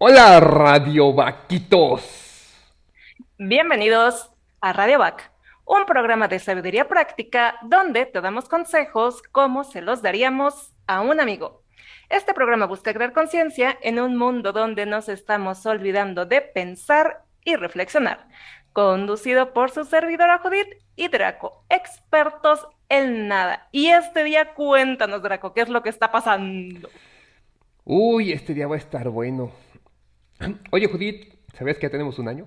Hola, Radio Vaquitos. Bienvenidos a Radio Vac, un programa de sabiduría práctica donde te damos consejos como se los daríamos a un amigo. Este programa busca crear conciencia en un mundo donde nos estamos olvidando de pensar y reflexionar. Conducido por su servidora Judith y Draco, expertos en nada. Y este día cuéntanos, Draco, ¿qué es lo que está pasando? Uy, este día va a estar bueno. Oye, Judith, ¿sabes que ya tenemos un año?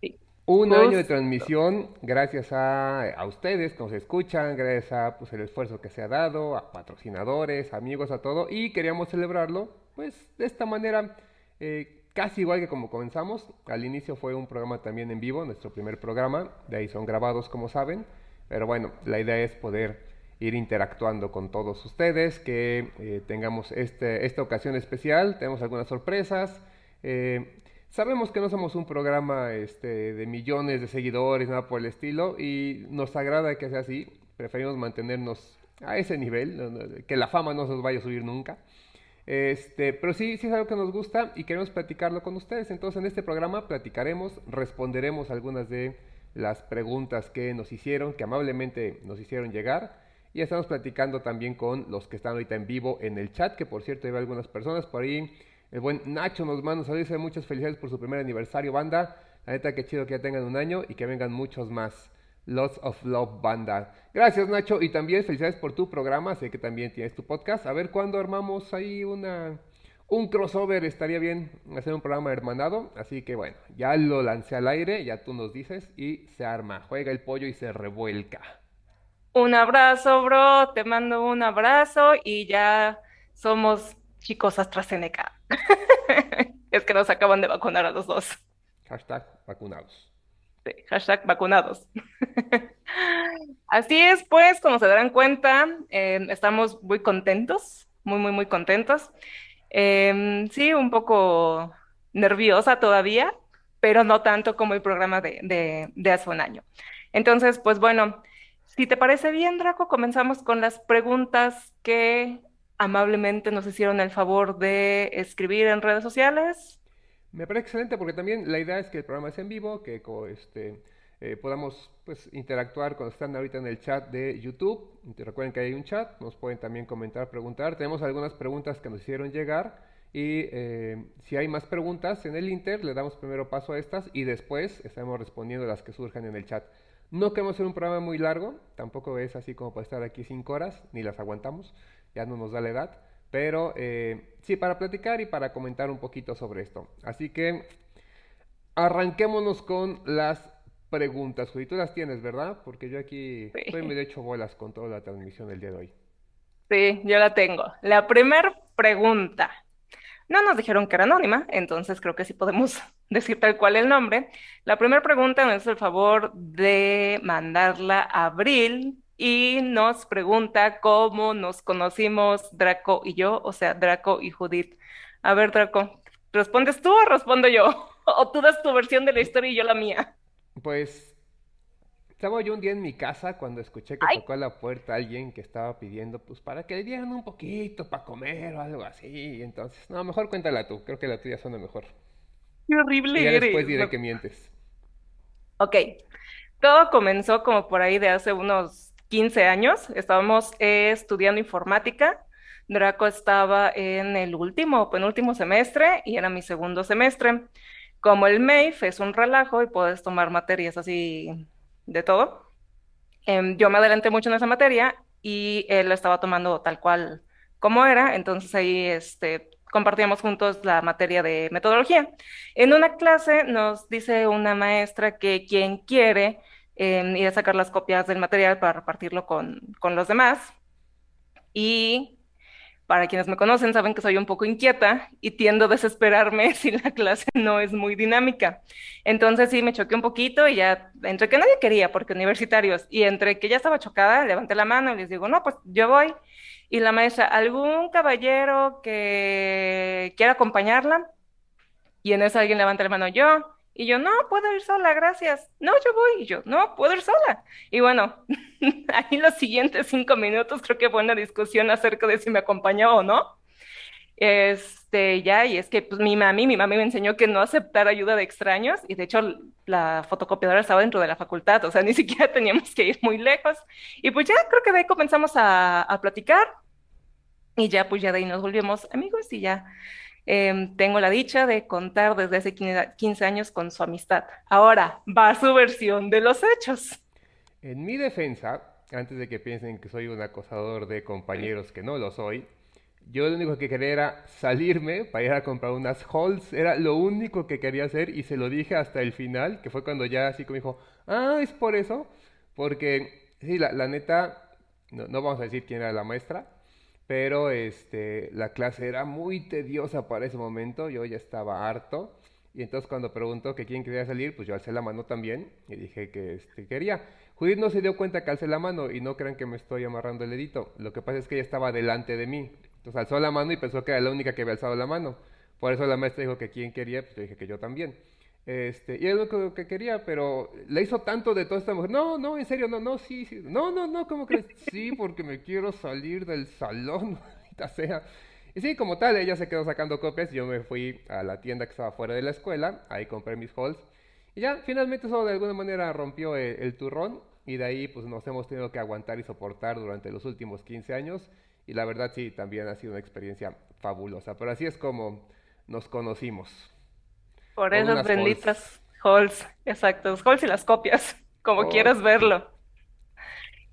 Sí. Un Justo. año de transmisión, gracias a, a ustedes que nos escuchan, gracias a pues, el esfuerzo que se ha dado, a patrocinadores, amigos, a todo, y queríamos celebrarlo, pues, de esta manera, eh, casi igual que como comenzamos. Al inicio fue un programa también en vivo, nuestro primer programa, de ahí son grabados, como saben, pero bueno, la idea es poder ir interactuando con todos ustedes, que eh, tengamos este, esta ocasión especial, tenemos algunas sorpresas. eh, Sabemos que no somos un programa este, de millones de seguidores, nada por el estilo, y nos agrada que sea así. Preferimos mantenernos a ese nivel, que la fama no se nos vaya a subir nunca. Este, pero sí, sí es algo que nos gusta y queremos platicarlo con ustedes. Entonces, en este programa platicaremos, responderemos algunas de las preguntas que nos hicieron, que amablemente nos hicieron llegar. Y estamos platicando también con los que están ahorita en vivo en el chat, que por cierto hay algunas personas por ahí. El buen Nacho nos manda un saludo y dice muchas felicidades por su primer aniversario, banda. La neta, que chido que ya tengan un año y que vengan muchos más. Lots of Love Banda. Gracias, Nacho. Y también felicidades por tu programa. Sé que también tienes tu podcast. A ver cuándo armamos ahí una, un crossover. Estaría bien hacer un programa hermanado. Así que bueno, ya lo lancé al aire. Ya tú nos dices. Y se arma. Juega el pollo y se revuelca. Un abrazo, bro. Te mando un abrazo y ya somos chicos AstraZeneca. Es que nos acaban de vacunar a los dos. Hashtag vacunados. Sí, hashtag vacunados. Así es, pues, como se darán cuenta, eh, estamos muy contentos, muy, muy, muy contentos. Em, sí, un poco nerviosa todavía, pero no tanto como el programa de, de, de hace un año. Entonces, pues bueno, si te parece bien, Draco, comenzamos con las preguntas que amablemente nos hicieron el favor de escribir en redes sociales. Me parece excelente porque también la idea es que el programa es en vivo, que este, eh, podamos pues, interactuar cuando están ahorita en el chat de YouTube. Recuerden que hay un chat, nos pueden también comentar, preguntar. Tenemos algunas preguntas que nos hicieron llegar y eh, si hay más preguntas en el Inter, le damos primero paso a estas y después estaremos respondiendo las que surjan en el chat. No queremos hacer un programa muy largo, tampoco es así como para estar aquí cinco horas, ni las aguantamos, ya no nos da la edad. Pero eh, sí, para platicar y para comentar un poquito sobre esto. Así que arranquémonos con las preguntas. Judith, tú las tienes, ¿verdad? Porque yo aquí Sí. estoy medio hecho bolas con toda la transmisión del día de hoy. Sí, yo la tengo. La primera pregunta. No nos dijeron que era anónima, entonces creo que sí podemos decir tal cual el nombre. La primera pregunta nos hace el favor de mandarla a Abril y nos pregunta cómo nos conocimos Draco y yo, o sea, Draco y Judith. A ver, Draco, ¿respondes tú o respondo yo? O tú das tu versión de la historia y yo la mía. Pues estaba yo un día en mi casa cuando escuché que Ay, tocó a la puerta alguien que estaba pidiendo pues para que le dieran un poquito para comer o algo así. Entonces, no, mejor cuéntala tú, creo que la tuya suena mejor. Qué Y horrible ya después diré No- que mientes. Ok, todo comenzó como por ahí de hace unos 15 años. Estábamos eh, estudiando informática. Draco estaba en el último o penúltimo semestre y era mi segundo semestre. Como el MEIF es un relajo y puedes tomar materias así de todo, em, yo me adelanté mucho en esa materia y él la estaba tomando tal cual como era. Entonces ahí este, compartíamos juntos la materia de metodología. En una clase nos dice una maestra que quien quiere eh, ir a sacar las copias del material para repartirlo con, con los demás. Y para quienes me conocen saben que soy un poco inquieta y tiendo a desesperarme si la clase no es muy dinámica. Entonces sí, me choqué un poquito y ya, entre que nadie quería, porque universitarios, y entre que ya estaba chocada, levanté la mano y les digo, no, pues yo voy. Y la maestra, ¿algún caballero que quiera acompañarla? Y en eso alguien levanta la mano, yo. Y yo, no, puedo ir sola, gracias. No, yo voy. Y yo, no, puedo ir sola. Y bueno, ahí los siguientes cinco minutos creo que fue una discusión acerca de si me acompañaba o no. Este, ya, y es que pues, mi mami, mi mami me enseñó que no aceptar ayuda de extraños, y de hecho la fotocopiadora estaba dentro de la facultad, o sea, ni siquiera teníamos que ir muy lejos. Y pues ya creo que de ahí comenzamos a, a platicar, y ya pues ya de ahí nos volvimos amigos, y ya em, tengo la dicha de contar desde hace 15 años con su amistad. Ahora va su versión de los hechos. En mi defensa, antes de que piensen que soy un acosador de compañeros, que no lo soy, yo lo único que quería era salirme para ir a comprar unas halls, era lo único que quería hacer y se lo dije hasta el final, que fue cuando ya así como dijo, ah, es por eso, porque sí, la, la neta, no, no, vamos a decir quién era la maestra, pero este, la clase era muy tediosa para ese momento, yo ya estaba harto, y entonces cuando preguntó que quién quería salir, pues yo alcé la mano también y dije que este, quería. Judith no se dio cuenta que alcé la mano y no crean que me estoy amarrando el dedito. Lo que pasa es que ella estaba delante de mí. Entonces alzó la mano y pensó que era la única que había alzado la mano. Por eso la maestra dijo que quién quería, pues yo dije que yo también. Este, y es lo que, quería, pero le hizo tanto de toda esta mujer. No, no, en serio, no, no, sí, sí. No, no, no, ¿cómo crees? Sí, porque me quiero salir del salón, sea. Y sí, como tal, ella se quedó sacando copias. Yo me fui a la tienda que estaba fuera de la escuela. Ahí compré mis halls. Y ya, finalmente eso de alguna manera rompió el turrón y de ahí pues nos hemos tenido que aguantar y soportar durante los últimos 15 años y la verdad sí, también ha sido una experiencia fabulosa, pero así es como nos conocimos. Por esas benditas halls, exacto, los halls y las copias, como quieras verlo.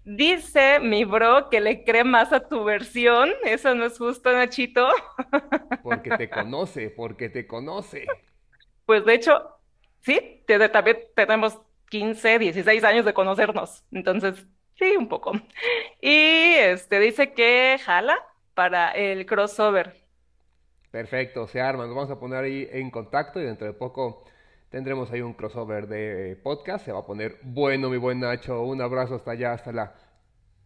Dice mi bro que le cree más a tu versión. Eso no es justo, Nachito. Porque te conoce, porque te conoce. Pues de hecho, sí, también tenemos 15, 16 años de conocernos. Entonces, sí, un poco. Y este dice que jala para el crossover. Perfecto, se arma. Nos vamos a poner ahí en contacto y dentro de poco tendremos ahí un crossover de podcast. Se va a poner bueno, mi buen Nacho. Un abrazo hasta allá, hasta la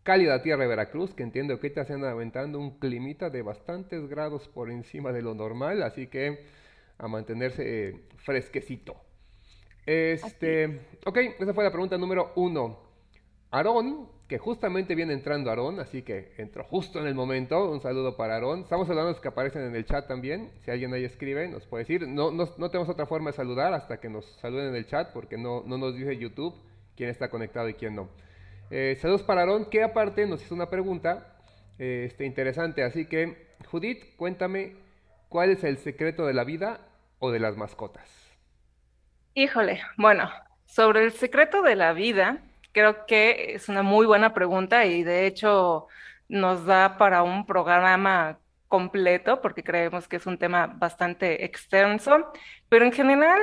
cálida tierra de Veracruz, que entiendo que te hacen aventando un climita de bastantes grados por encima de lo normal, así que a mantenerse eh, fresquecito. Este, ok, esa fue la pregunta número uno. Aarón, que justamente viene entrando Aarón, así que entró justo en el momento. Un saludo para Aarón. Estamos hablando de los que aparecen en el chat también. Si alguien ahí escribe, nos puede decir. No, no, tenemos otra forma de saludar hasta que nos saluden en el chat, porque no, no nos dice YouTube quién está conectado y quién no. Eh, saludos para Aarón, que aparte nos hizo una pregunta eh, este, interesante. Así que, Judith, cuéntame, ¿cuál es el secreto de la vida o de las mascotas? Híjole, bueno, sobre el secreto de la vida, creo que es una muy buena pregunta y de hecho nos da para un programa completo porque creemos que es un tema bastante extenso, pero en general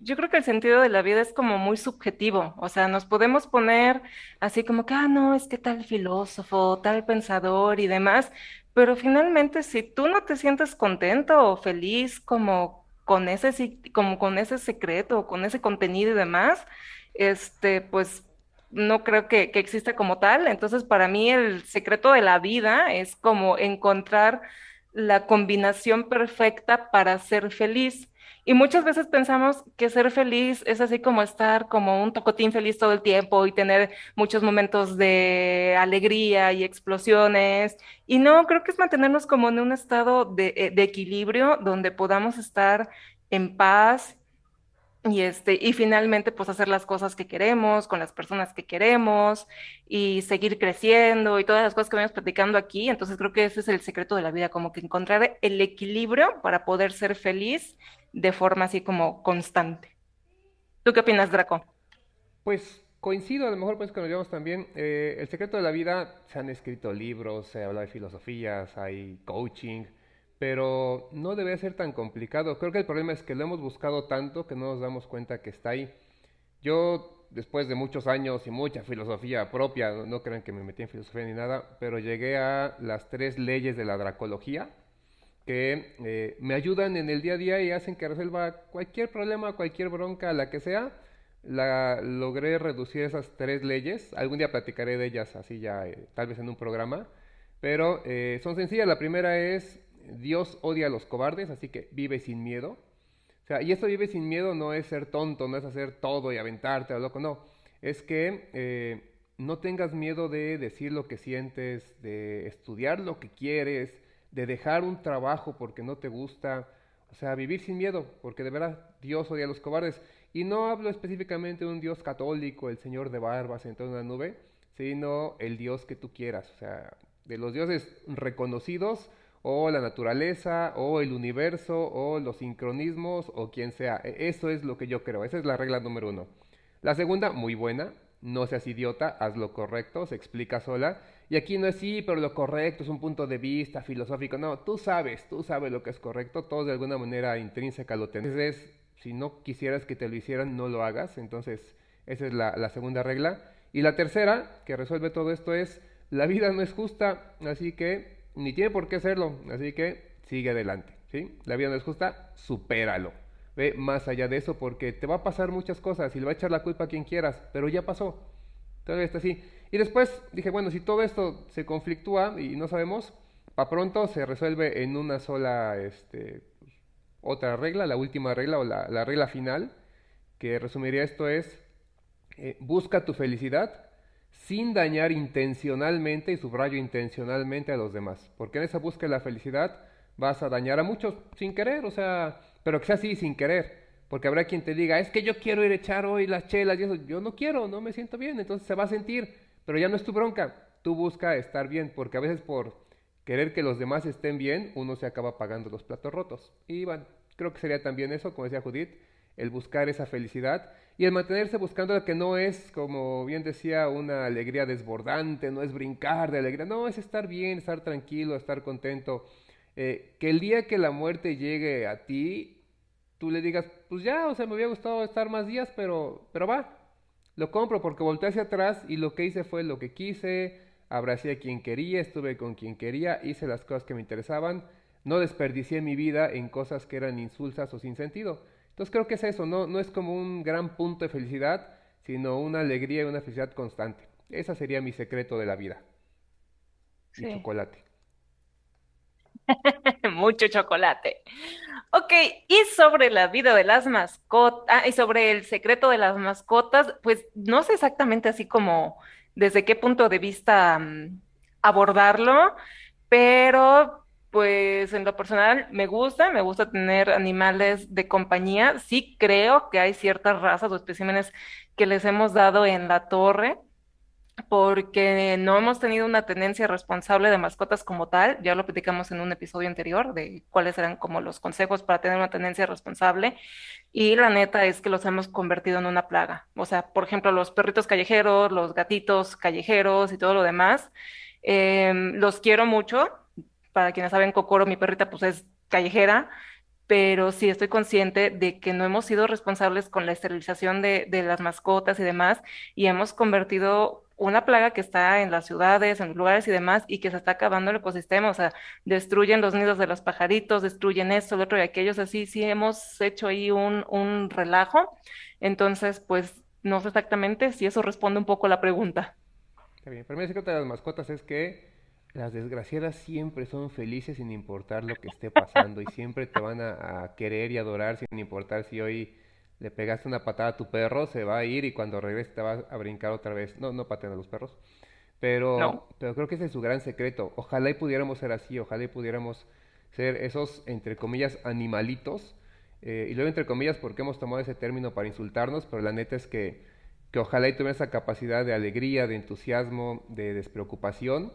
yo creo que el sentido de la vida es como muy subjetivo, o sea, nos podemos poner así como que, ah, no, es que tal filósofo, tal pensador y demás, pero finalmente si tú no te sientes contento o feliz como con ese, como con ese secreto, con ese contenido y demás, este, pues no creo que, que exista como tal. Entonces, para mí el secreto de la vida es como encontrar la combinación perfecta para ser feliz. Y muchas veces pensamos que ser feliz es así como estar como un tocotín feliz todo el tiempo y tener muchos momentos de alegría y explosiones. Y no, creo que es mantenernos como en un estado de, eh, de equilibrio donde podamos estar en paz y este y finalmente pues hacer las cosas que queremos con las personas que queremos y seguir creciendo y todas las cosas que vamos platicando aquí entonces creo que ese es el secreto de la vida como que encontrar el equilibrio para poder ser feliz de forma así como constante ¿tú qué opinas Draco? Pues coincido a lo mejor pues que nos llevamos también eh, el secreto de la vida se han escrito libros se habla de filosofías hay coaching pero no debe ser tan complicado. Creo que el problema es que lo hemos buscado tanto que no nos damos cuenta que está ahí. Yo, después de muchos años y mucha filosofía propia, no crean que me metí en filosofía ni nada, pero llegué a las tres leyes de la dracología que eh, me ayudan en el día a día y hacen que resuelva cualquier problema, cualquier bronca, la que sea. La, logré reducir esas tres leyes. Algún día platicaré de ellas así ya, eh, tal vez en un programa. Pero eh, son sencillas. La primera es Dios odia a los cobardes, así que vive sin miedo. O sea, y esto vive sin miedo no es ser tonto, no es hacer todo y aventarte a loco, no. Es que eh, no tengas miedo de decir lo que sientes, de estudiar lo que quieres, de dejar un trabajo porque no te gusta, o sea, vivir sin miedo, porque de verdad Dios odia a los cobardes. Y no hablo específicamente de un Dios católico, el Señor de barbas sentado en una nube, sino el Dios que tú quieras, o sea, de los dioses reconocidos, o la naturaleza, o el universo, o los sincronismos, o quien sea. E, eso es lo que yo creo, esa es la regla número uno. La segunda, muy buena, no seas idiota, haz lo correcto, se explica sola. Y aquí no es sí, pero lo correcto es un punto de vista filosófico. No, tú sabes, tú sabes lo que es correcto, todos de alguna manera intrínseca lo tenés. Entonces, si no quisieras que te lo hicieran, no lo hagas. Entonces, esa es la, la segunda regla. Y la tercera, que resuelve todo esto, es la vida no es justa, así que ni tiene por qué serlo, así que sigue adelante. ¿sí? La vida no es justa, supéralo. Ve más allá de eso porque te va a pasar muchas cosas y le va a echar la culpa a quien quieras, pero ya pasó. Todavía está así. Y después dije, bueno, si todo esto se conflictúa y no sabemos, para pronto se resuelve en una sola, este, otra regla, la última regla o la, regla final, que resumiría esto es, eh, busca tu felicidad sin dañar intencionalmente, y subrayo intencionalmente a los demás, porque en esa búsqueda de la felicidad vas a dañar a muchos sin querer, o sea, pero que sea así sin querer. Porque habrá quien te diga, es que yo quiero ir a echar hoy las chelas y eso. Yo no quiero, no me siento bien. Entonces se va a sentir, pero ya no es tu bronca. Tú busca estar bien, porque a veces por querer que los demás estén bien, uno se acaba pagando los platos rotos. Y bueno, creo que sería también eso, como decía Judith, el buscar esa felicidad y el mantenerse buscando lo que no es, como bien decía, una alegría desbordante, no es brincar de alegría, no, es estar bien, estar tranquilo, estar contento. Eh, que el día que la muerte llegue a ti, tú le digas, pues ya, o sea, me hubiera gustado estar más días, pero, pero va, lo compro porque volteé hacia atrás y lo que hice fue lo que quise, abracé a quien quería, estuve con quien quería, hice las cosas que me interesaban, no desperdicié mi vida en cosas que eran insulsas o sin sentido. Entonces creo que es eso, no, no es como un gran punto de felicidad, sino una alegría y una felicidad constante. Ese sería mi secreto de la vida. Y chocolate. Mucho chocolate. Ok, y sobre la vida de las mascotas, ah, y sobre el secreto de las mascotas, pues no sé exactamente así como desde qué punto de vista mm, abordarlo, pero pues en lo personal me gusta, me gusta tener animales de compañía. Sí creo que hay ciertas razas o especímenes que les hemos dado en la torre porque no hemos tenido una tenencia responsable de mascotas como tal, ya lo platicamos en un episodio anterior de cuáles eran como los consejos para tener una tenencia responsable, y la neta es que los hemos convertido en una plaga. O sea, por ejemplo, los perritos callejeros, los gatitos callejeros y todo lo demás, em, los quiero mucho. Para quienes saben, Cocoro, mi perrita, pues es callejera, pero sí estoy consciente de que no hemos sido responsables con la esterilización de, de las mascotas y demás, y hemos convertido una plaga que está en las ciudades, en los lugares y demás, y que se está acabando el ecosistema, o sea, destruyen los nidos de los pajaritos, destruyen esto, lo otro y aquellos, así, sí hemos hecho ahí un, un relajo. Entonces, pues, no sé exactamente si eso responde un poco a la pregunta. Está bien, pero mi secreto de las mascotas es que las desgraciadas siempre son felices sin importar lo que esté pasando y siempre te van a, a querer y adorar sin importar si hoy le pegaste una patada a tu perro, se va a ir y cuando regrese te va a brincar otra vez. No, no pateen a los perros. Pero, pero creo que ese es su gran secreto. Ojalá y pudiéramos ser así, ojalá y pudiéramos ser esos, entre comillas, animalitos. Eh, y luego, entre comillas, porque hemos tomado ese término para insultarnos, pero la neta es que, que ojalá y tuviera esa capacidad de alegría, de entusiasmo, de despreocupación,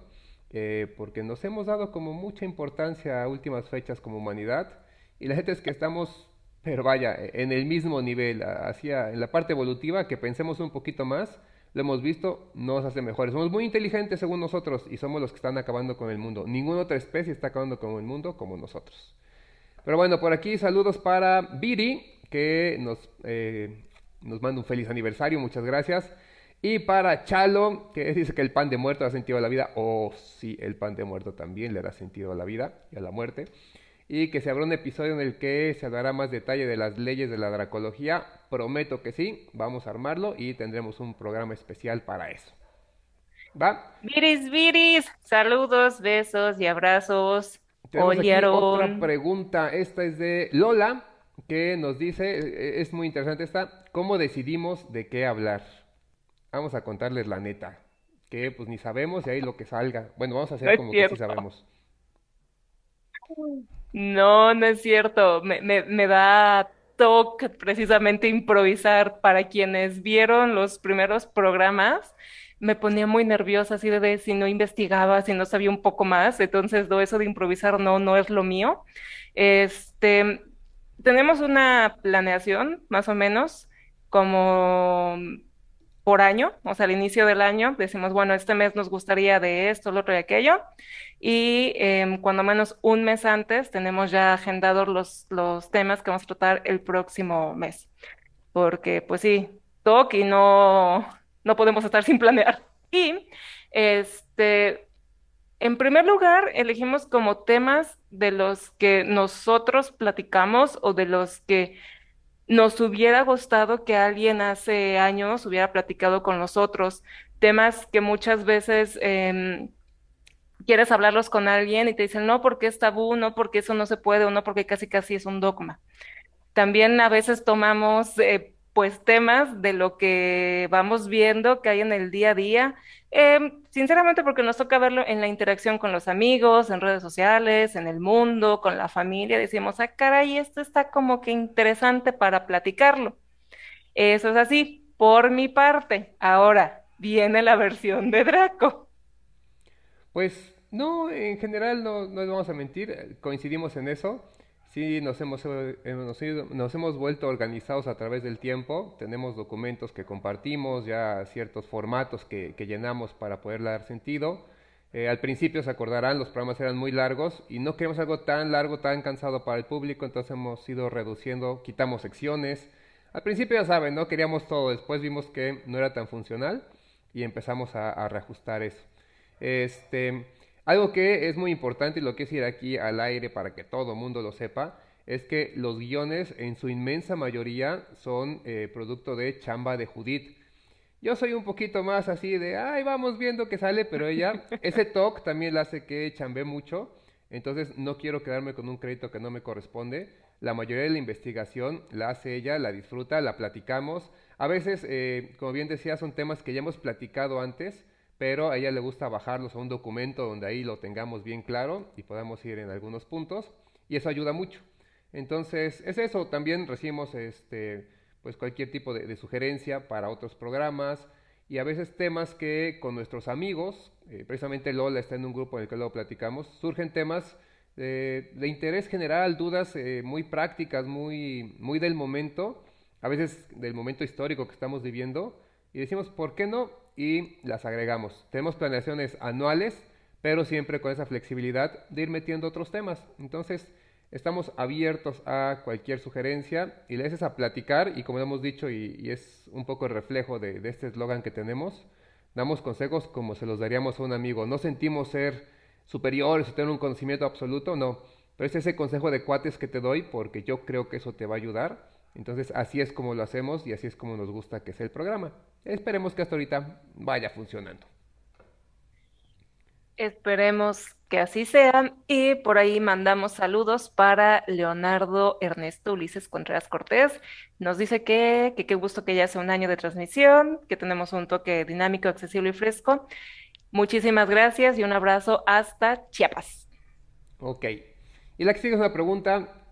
eh, porque nos hemos dado como mucha importancia a últimas fechas como humanidad. Y la gente es que estamos pero vaya, en el mismo nivel, hacia, en la parte evolutiva, que pensemos un poquito más, lo hemos visto, nos hace mejores. Somos muy inteligentes según nosotros y somos los que están acabando con el mundo. Ninguna otra especie está acabando con el mundo como nosotros. Pero bueno, por aquí saludos para Viri, que nos, eh, nos manda un feliz aniversario, muchas gracias. Y para Chalo, que dice que el pan de muerto ha sentido a la vida. Oh, sí, el pan de muerto también le da sentido a la vida y a la muerte y que se habrá un episodio en el que se dará más detalle de las leyes de la dracología. Prometo que sí, vamos a armarlo y tendremos un programa especial para eso. ¿Va? Viris, Viris, saludos, besos y abrazos. Tenemos aquí otra pregunta, esta es de Lola, que nos dice, e-, es muy interesante esta, ¿cómo decidimos de qué hablar? Vamos a contarles la neta, que pues ni sabemos y ahí lo que salga. Bueno, vamos a hacer como que sí sabemos. No, no es cierto. Me, me, me da toque precisamente improvisar. Para quienes vieron los primeros programas, me ponía muy nerviosa así de, si no investigaba, si no sabía un poco más. Entonces, eso de improvisar no, no es lo mío. Este, tenemos una planeación, más o menos, como por año, o sea, al inicio del año decimos, bueno, este mes nos gustaría de esto, lo otro y aquello, y em, cuando menos un mes antes tenemos ya agendados los, los temas que vamos a tratar el próximo mes, porque pues sí, toque y no, no podemos estar sin planear. Y este, en primer lugar, elegimos como temas de los que nosotros platicamos o de los que nos hubiera gustado que alguien hace años hubiera platicado con nosotros, temas que muchas veces em, quieres hablarlos con alguien y te dicen, no, porque es tabú, no, porque eso no se puede, o no, porque casi casi es un dogma. También a veces tomamos eh, pues temas de lo que vamos viendo que hay en el día a día, em, sinceramente porque nos toca verlo en la interacción con los amigos, en redes sociales, en el mundo, con la familia, decimos, ah, caray, esto está como que interesante para platicarlo. Eso es así, por mi parte. Ahora viene la versión de Draco. Pues no, en general no, no vamos a mentir, eh, coincidimos en eso. Sí, nos hemos, eh, hemos nos hemos vuelto organizados a través del tiempo. Tenemos documentos que compartimos, ya ciertos formatos que, que llenamos para poder dar sentido. Eh, al principio se acordarán, los programas eran muy largos y no queremos algo tan largo, tan cansado para el público, entonces hemos ido reduciendo, quitamos secciones. Al principio ya saben, no queríamos todo, después vimos que no era tan funcional y empezamos a, a reajustar eso. Este, algo que es muy importante y lo que es ir aquí al aire para que todo el mundo lo sepa, es que los guiones en su inmensa mayoría son eh, producto de chamba de Judith. Yo soy un poquito más así de, ay, vamos viendo que sale, pero ella, ese talk también le hace que chambé mucho, entonces no quiero quedarme con un crédito que no me corresponde. La mayoría de la investigación la hace ella, la disfruta, la platicamos. A veces, eh, como bien decía, son temas que ya hemos platicado antes, pero a ella le gusta bajarlos a un documento donde ahí lo tengamos bien claro y podamos ir en algunos puntos, y eso ayuda mucho. Entonces, es eso, también recibimos este, pues cualquier tipo de, sugerencia para otros programas y a veces temas que con nuestros amigos, eh, precisamente Lola está en un grupo en el que luego platicamos, surgen temas de, de interés general, dudas eh, muy prácticas, muy, muy del momento, a veces del momento histórico que estamos viviendo, y decimos, ¿por qué no? Y las agregamos. Tenemos planeaciones anuales, pero siempre con esa flexibilidad de ir metiendo otros temas. Entonces, estamos abiertos a cualquier sugerencia y le haces a platicar y como hemos dicho y, es un poco el reflejo de, de este eslogan que tenemos, damos consejos como se los daríamos a un amigo. No sentimos ser superiores o tener un conocimiento absoluto, no. Pero es ese consejo de cuates que te doy porque yo creo que eso te va a ayudar. Entonces así es como lo hacemos y así es como nos gusta que sea el programa. Esperemos que hasta ahorita vaya funcionando. Esperemos que así sea. Y por ahí mandamos saludos para Leonardo Ernesto Ulises Contreras Cortés. Nos dice que, que qué gusto que ya sea un año de transmisión, que tenemos un toque dinámico, accesible y fresco. Muchísimas gracias y un abrazo hasta Chiapas. Ok. Y la que sigue es una pregunta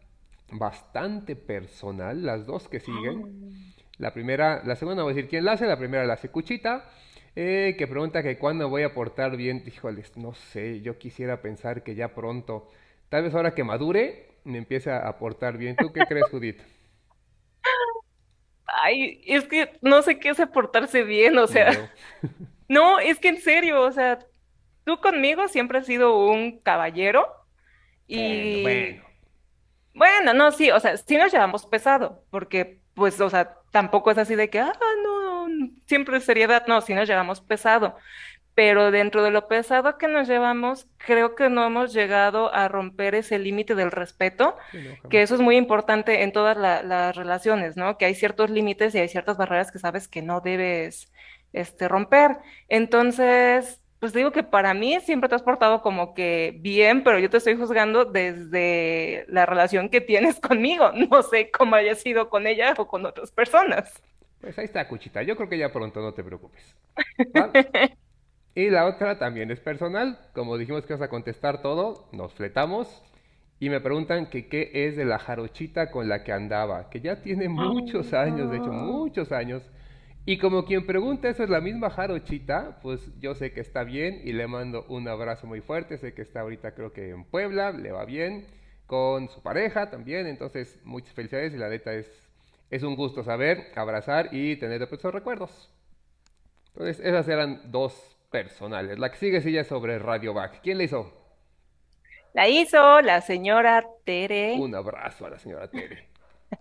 bastante personal, las dos que siguen. La primera, la segunda voy a decir quién la hace, la primera la hace Cuchita, eh, que pregunta que cuándo voy a portar bien. Híjoles, no sé, yo quisiera pensar que ya pronto, tal vez ahora que madure, me empiece a portar bien. ¿Tú qué crees, Judith? Ay, es que no sé qué es portarse bien, o sea, no, es que en serio, o sea, tú conmigo siempre has sido un caballero Bueno, bueno. Bueno, no, sí, o sea, sí nos llevamos pesado, porque pues, o sea, tampoco es así de que, ah, no, siempre es seriedad, no, sí nos llevamos pesado, pero dentro de lo pesado que nos llevamos, creo que no hemos llegado a romper ese límite del respeto, Sí, no, que eso es muy importante en todas la- las relaciones, ¿no? Que hay ciertos límites y hay ciertas barreras que sabes que no debes, este, romper. Entonces, pues digo que para mí siempre te has portado como que bien, pero yo te estoy juzgando desde la relación que tienes conmigo. No sé cómo haya sido con ella o con otras personas. Pues ahí está, Cuchita. Yo creo que ya pronto, no te preocupes. ¿Va? Y la otra también es personal. Como dijimos que vas a contestar todo, nos fletamos. y me preguntan que qué es de la jarochita con la que andaba, que ya tiene muchos años, de hecho, muchos años. Y como quien pregunta eso es la misma jarochita, pues yo sé que está bien y le mando un abrazo muy fuerte, sé que está ahorita creo que en Puebla, le va bien, con su pareja también, entonces muchas felicidades y la neta es, es un gusto saber, abrazar y tener esos recuerdos. Entonces esas eran dos personales. La que sigue sí ya es sobre Radio Back. ¿Quién le hizo? La hizo la señora Tere. Un abrazo a la señora Tere.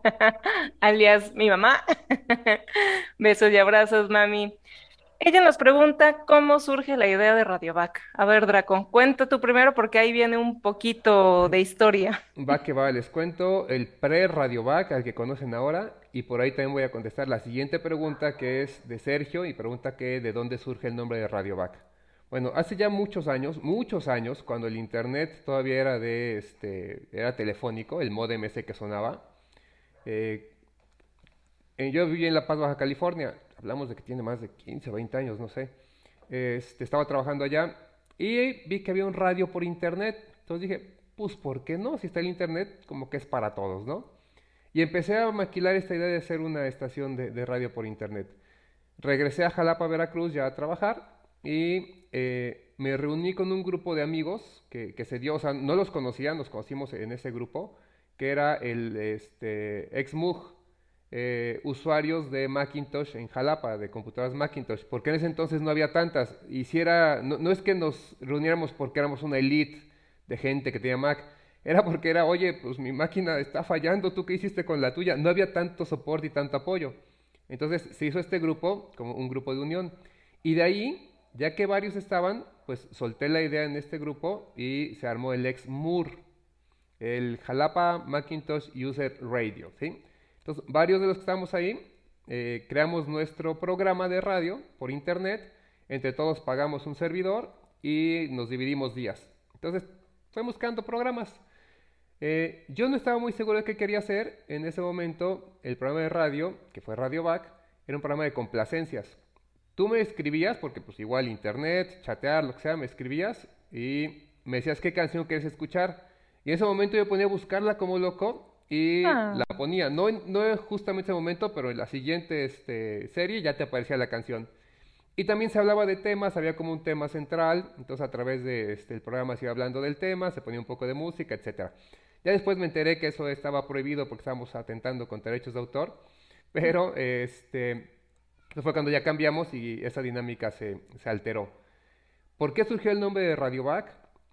alias mi mamá. Besos y abrazos, mami. Ella nos pregunta cómo surge la idea de Radiovac. A ver, Draco, cuenta tú primero porque ahí viene un poquito de historia. Va que va, les cuento el pre-Radiovac al que conocen ahora y por ahí también voy a contestar la siguiente pregunta que es de Sergio y pregunta que de dónde surge el nombre de Radiovac. Bueno, hace ya muchos años, muchos años, cuando el internet todavía era de este, era telefónico, el modem ese que sonaba, eh, yo vivía en La Paz, Baja California. Hablamos de que tiene más de 15, 20 años, no sé. Este, estaba trabajando allá y vi que había un radio por internet. Entonces dije, pues, ¿por qué no? Si está el internet, como que es para todos, ¿no? Y empecé a maquilar esta idea de hacer una estación de, radio por internet. Regresé a Jalapa, Veracruz, ya a trabajar y eh, me reuní con un grupo de amigos que, que, se dio, o sea, no los conocía, nos conocimos en ese grupo que era el este, ex-MUG, eh, usuarios de Macintosh en Jalapa, de computadoras Macintosh, porque en ese entonces no había tantas. Y si era, no, es que nos reuniéramos porque éramos una elite de gente que tenía Mac, era porque era, oye, pues mi máquina está fallando, ¿tú qué hiciste con la tuya? No había tanto soporte y tanto apoyo. Entonces se hizo este grupo, como un grupo de unión. Y de ahí, ya que varios estaban, pues solté la idea en este grupo y se armó el ex-MUR, el Jalapa Macintosh User Radio, ¿sí? Entonces, varios de los que estamos ahí, eh, creamos nuestro programa de radio por internet, entre todos pagamos un servidor y nos dividimos días. Entonces, fue buscando programas. Eh, yo no estaba muy seguro de qué quería hacer. En ese momento, el programa de radio, que fue Radio Back, era un programa de complacencias. Tú me escribías, porque pues igual internet, chatear, lo que sea, me escribías y me decías qué canción quieres escuchar. Y en ese momento yo ponía a buscarla como loco y ah. la ponía. No, no justamente ese momento, pero en la siguiente este, serie ya te aparecía la canción. Y también se hablaba de temas, había como un tema central, entonces a través del este, programa se iba hablando del tema, se ponía un poco de música, etc. Ya después me enteré que eso estaba prohibido porque estábamos atentando contra derechos de autor, pero este, fue cuando ya cambiamos y esa dinámica se, se alteró. ¿Por qué surgió el nombre de Radiovac?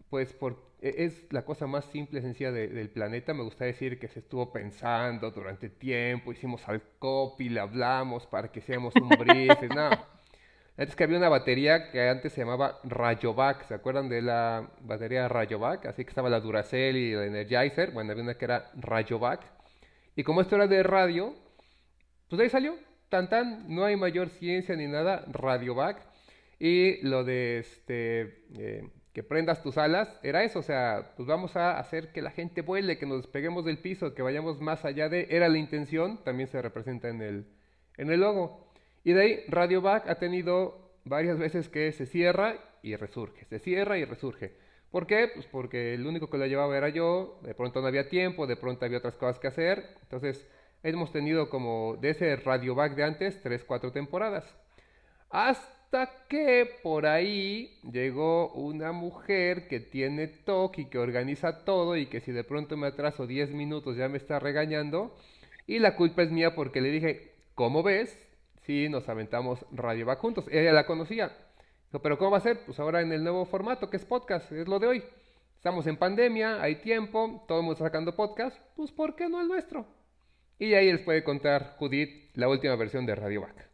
Pues por es la cosa más simple y sencilla del planeta. Me gusta decir que se estuvo pensando durante tiempo, hicimos al copy, hablamos para que seamos un brief. no. Es que había una batería que antes se llamaba Rayovac. ¿Se acuerdan de la batería Rayovac? Así que estaba la Duracell y la Energizer. Bueno, había una que era Rayovac. Y como esto era de radio, pues de ahí salió. Tan tan, no hay mayor ciencia ni nada. Radiovac. Y lo de este. Eh, que prendas tus alas, era eso, o sea, pues vamos a hacer que la gente vuele, que nos despeguemos del piso, que vayamos más allá de, era la intención, también se representa en el, en el logo. Y de ahí Radio Back ha tenido varias veces que se cierra y resurge, se cierra y resurge. ¿Por qué? Pues porque el único que lo llevaba era yo, de pronto no había tiempo, de pronto había otras cosas que hacer, entonces hemos tenido como de ese Radio Back de antes, tres, cuatro temporadas. Hasta hasta que por ahí llegó una mujer que tiene TOC y que organiza todo y que si de pronto me atraso 10 minutos ya me está regañando. Y la culpa es mía porque le dije, ¿cómo ves? Si nos aventamos Radio Back juntos. Ella la conocía. pero ¿cómo va a ser? Pues ahora en el nuevo formato que es podcast, es lo de hoy. Estamos en pandemia, hay tiempo, todo el mundo está sacando podcast, pues ¿por qué no el nuestro? Y ahí les puede contar Judith la última versión de Radio Back.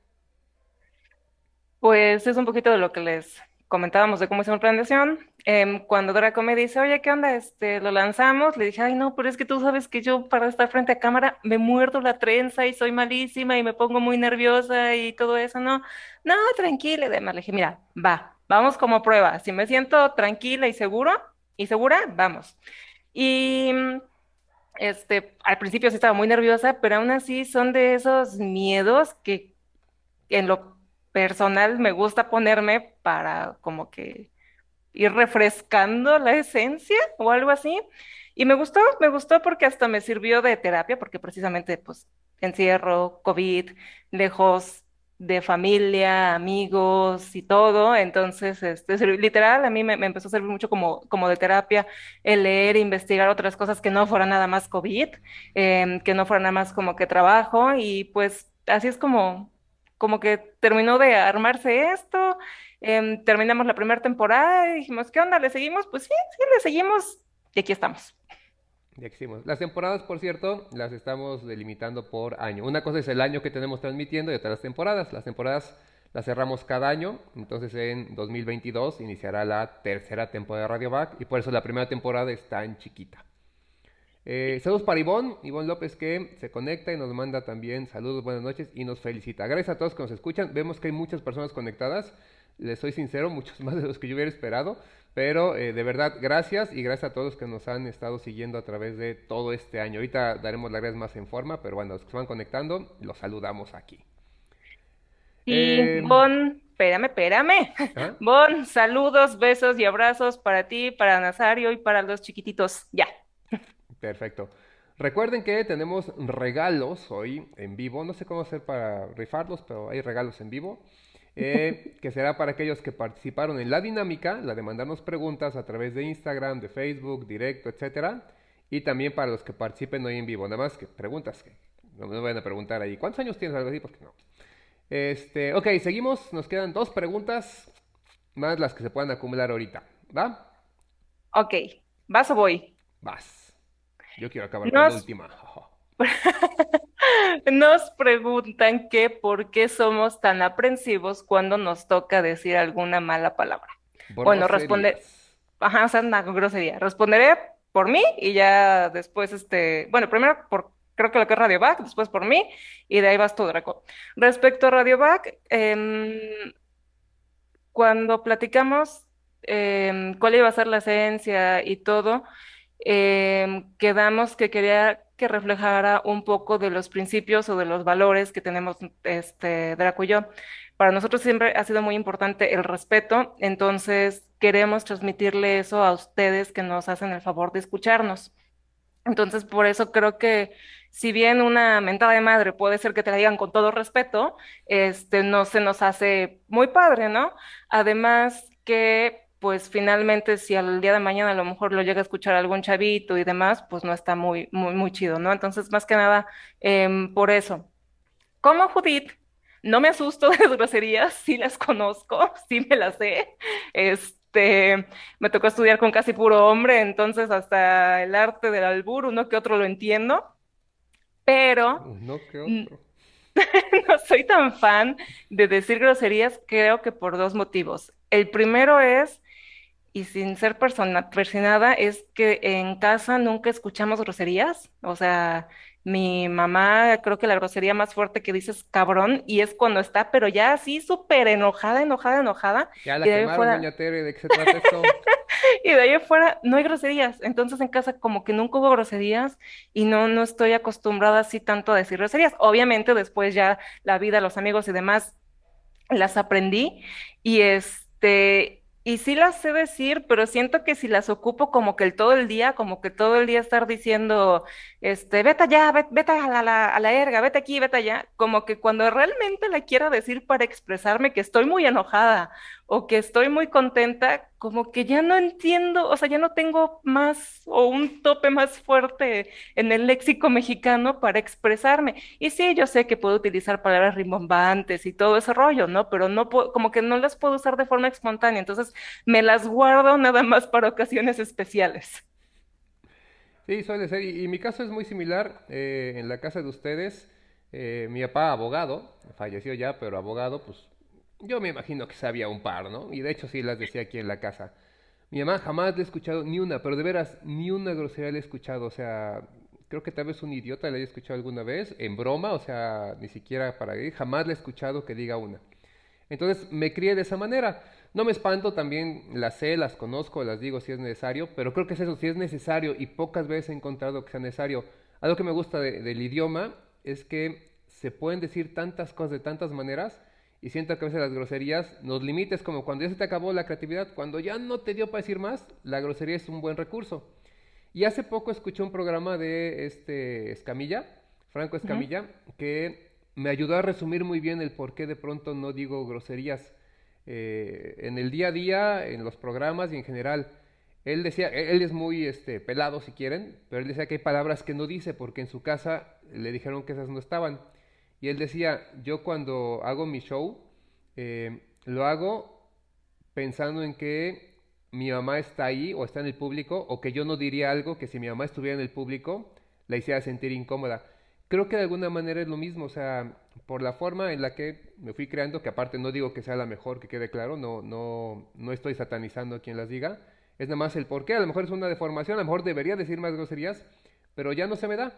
Pues es un poquito de lo que les comentábamos de cómo hicimos la planeación. Em, cuando Draco me dice, oye, ¿qué onda? Este, lo lanzamos, le dije, ay, no, pero es que tú sabes que yo para estar frente a cámara me muerdo la trenza y soy malísima y me pongo muy nerviosa y todo eso, ¿no? No, tranquila, y demás. Le dije, mira, va, vamos como prueba. Si me siento tranquila y seguro y segura, vamos. Y este, al principio sí estaba muy nerviosa, pero aún así son de esos miedos que en lo personal me gusta ponerme para como que ir refrescando la esencia o algo así. Y me gustó, me gustó porque hasta me sirvió de terapia, porque precisamente, pues, encierro, COVID, lejos de familia, amigos y todo. Entonces, este, literal, a mí me, empezó a servir mucho como, como de terapia el leer investigar otras cosas que no fueran nada más COVID, em, que no fueran nada más como que trabajo. Y pues así es como, como que terminó de armarse esto. Em, terminamos la primera temporada y dijimos, ¿qué onda? ¿Le seguimos? Pues sí, sí, le seguimos y aquí estamos. Ya hicimos. Las temporadas, por cierto, las estamos delimitando por año. Una cosa es el año que tenemos transmitiendo y otras temporadas. Las temporadas las cerramos cada año, entonces en 2022 iniciará la tercera temporada de Radio Back y por eso la primera temporada es tan chiquita. Eh, saludos para Ivonne, Ivonne López que se conecta y nos manda también saludos, buenas noches y nos felicita. Gracias a todos que nos escuchan. Vemos que hay muchas personas conectadas. Les soy sincero, muchos más de los que yo hubiera esperado. Pero eh, de verdad, gracias y gracias a todos que nos han estado siguiendo a través de todo este año. Ahorita daremos las gracias más en forma, pero bueno, los que se van conectando, los saludamos aquí. Y em, Bon, espérame, espérame. ¿Ah? Bon, saludos, besos y abrazos para ti, para Nazario y para los chiquititos. Ya. Perfecto. Recuerden que tenemos regalos hoy en vivo. No sé cómo hacer para rifarlos, pero hay regalos en vivo. Eh, que será para aquellos que participaron en la dinámica, la de mandarnos preguntas a través de Instagram, de Facebook, directo, etcétera, y también para los que participen hoy en vivo, nada más que preguntas que no me vayan a preguntar ahí, ¿cuántos años tienes? Algo así, porque no. Este, ok, seguimos, nos quedan dos preguntas más las que se puedan acumular ahorita, ¿va? Ok, ¿vas o voy? Vas. Yo quiero acabar con la última. Nos preguntan que por qué somos tan aprensivos cuando nos toca decir alguna mala palabra. Bueno, responder. Ajá, o sea, una grosería. Responderé por mí y ya después, este, bueno, primero por, creo que lo que es Radio Back, después por mí y de ahí vas tú, Draco. Respecto a Radio Back, em, cuando platicamos em, cuál iba a ser la esencia y todo, em, quedamos que quería que reflejara un poco de los principios o de los valores que tenemos este, Draco y yo. Para nosotros siempre ha sido muy importante el respeto, entonces queremos transmitirle eso a ustedes que nos hacen el favor de escucharnos. Entonces, por eso creo que si bien una mentada de madre puede ser que te la digan con todo respeto, este no se nos hace muy padre, ¿no? Además que pues finalmente si al día de mañana a lo mejor lo llega a escuchar algún chavito y demás, pues no está muy, muy, muy chido, ¿no? Entonces, más que nada, em, por eso. Como Judith, no me asusto de las groserías, sí las conozco, sí me las sé. Este, me tocó estudiar con casi puro hombre, entonces hasta el arte del albur, uno que otro lo entiendo, pero... No que otro. no soy tan fan de decir groserías, creo que por dos motivos. El primero es y sin ser persona, persinada, es que en casa nunca escuchamos groserías. O sea, mi mamá, creo que la grosería más fuerte que dice es cabrón, y es cuando está, pero ya así súper enojada, enojada, enojada. Ya la quemaron, doña Tere, ¿de qué se trata esto? y de ahí afuera no hay groserías. Entonces en casa como que nunca hubo groserías y no, no estoy acostumbrada así tanto a decir groserías. Obviamente después ya la vida, los amigos y demás las aprendí y este y sí las sé decir, pero siento que si las ocupo como que el todo el día, como que todo el día estar diciendo, este, vete allá, vete, la, a, la, a la erga, vete aquí, vete allá, como que cuando realmente la quiero decir para expresarme que estoy muy enojada o que estoy muy contenta, como que ya no entiendo, o sea, ya no tengo más o un tope más fuerte en el léxico mexicano para expresarme. Y sí, yo sé que puedo utilizar palabras rimbombantes y todo ese rollo, ¿no? Pero no puedo, como que no las puedo usar de forma espontánea, entonces me las guardo nada más para ocasiones especiales. Sí, suele ser, y, mi caso es muy similar, eh, en la casa de ustedes, eh, mi papá abogado, falleció ya, pero abogado, pues yo me imagino que sabía un par, ¿no? Y de hecho sí las decía aquí en la casa. Mi mamá jamás le he escuchado ni una, pero de veras, ni una grosería le he escuchado. O sea, creo que tal vez un idiota le haya escuchado alguna vez, en broma, o sea, ni siquiera para ir, jamás le he escuchado que diga una. Entonces me crié de esa manera. No me espanto, también las sé, las conozco, las digo si es necesario, pero creo que es eso, si es necesario y pocas veces he encontrado que sea necesario. Algo que me gusta del idioma es que se pueden decir tantas cosas de tantas maneras y siento que a veces las groserías nos limites como cuando ya se te acabó la creatividad, cuando ya no te dio para decir más, la grosería es un buen recurso. Y hace poco escuché un programa de este Escamilla, Franco Escamilla, que me ayudó a resumir muy bien el por qué de pronto no digo groserías eh, en el día a día, en los programas y en general. Él decía, e-, él es muy este, pelado si quieren, pero él decía que hay palabras que no dice porque en su casa le dijeron que esas no estaban. Y él decía, yo cuando hago mi show, eh, lo hago pensando en que mi mamá está ahí o está en el público, o que yo no diría algo que si mi mamá estuviera en el público la hiciera sentir incómoda. Creo que de alguna manera es lo mismo, o sea, por la forma en la que me fui creando, que aparte no digo que sea la mejor, que quede claro, no, no, no estoy satanizando a quien las diga, es nada más el por qué, a lo mejor es una deformación, a lo mejor debería decir más groserías, pero ya no se me da.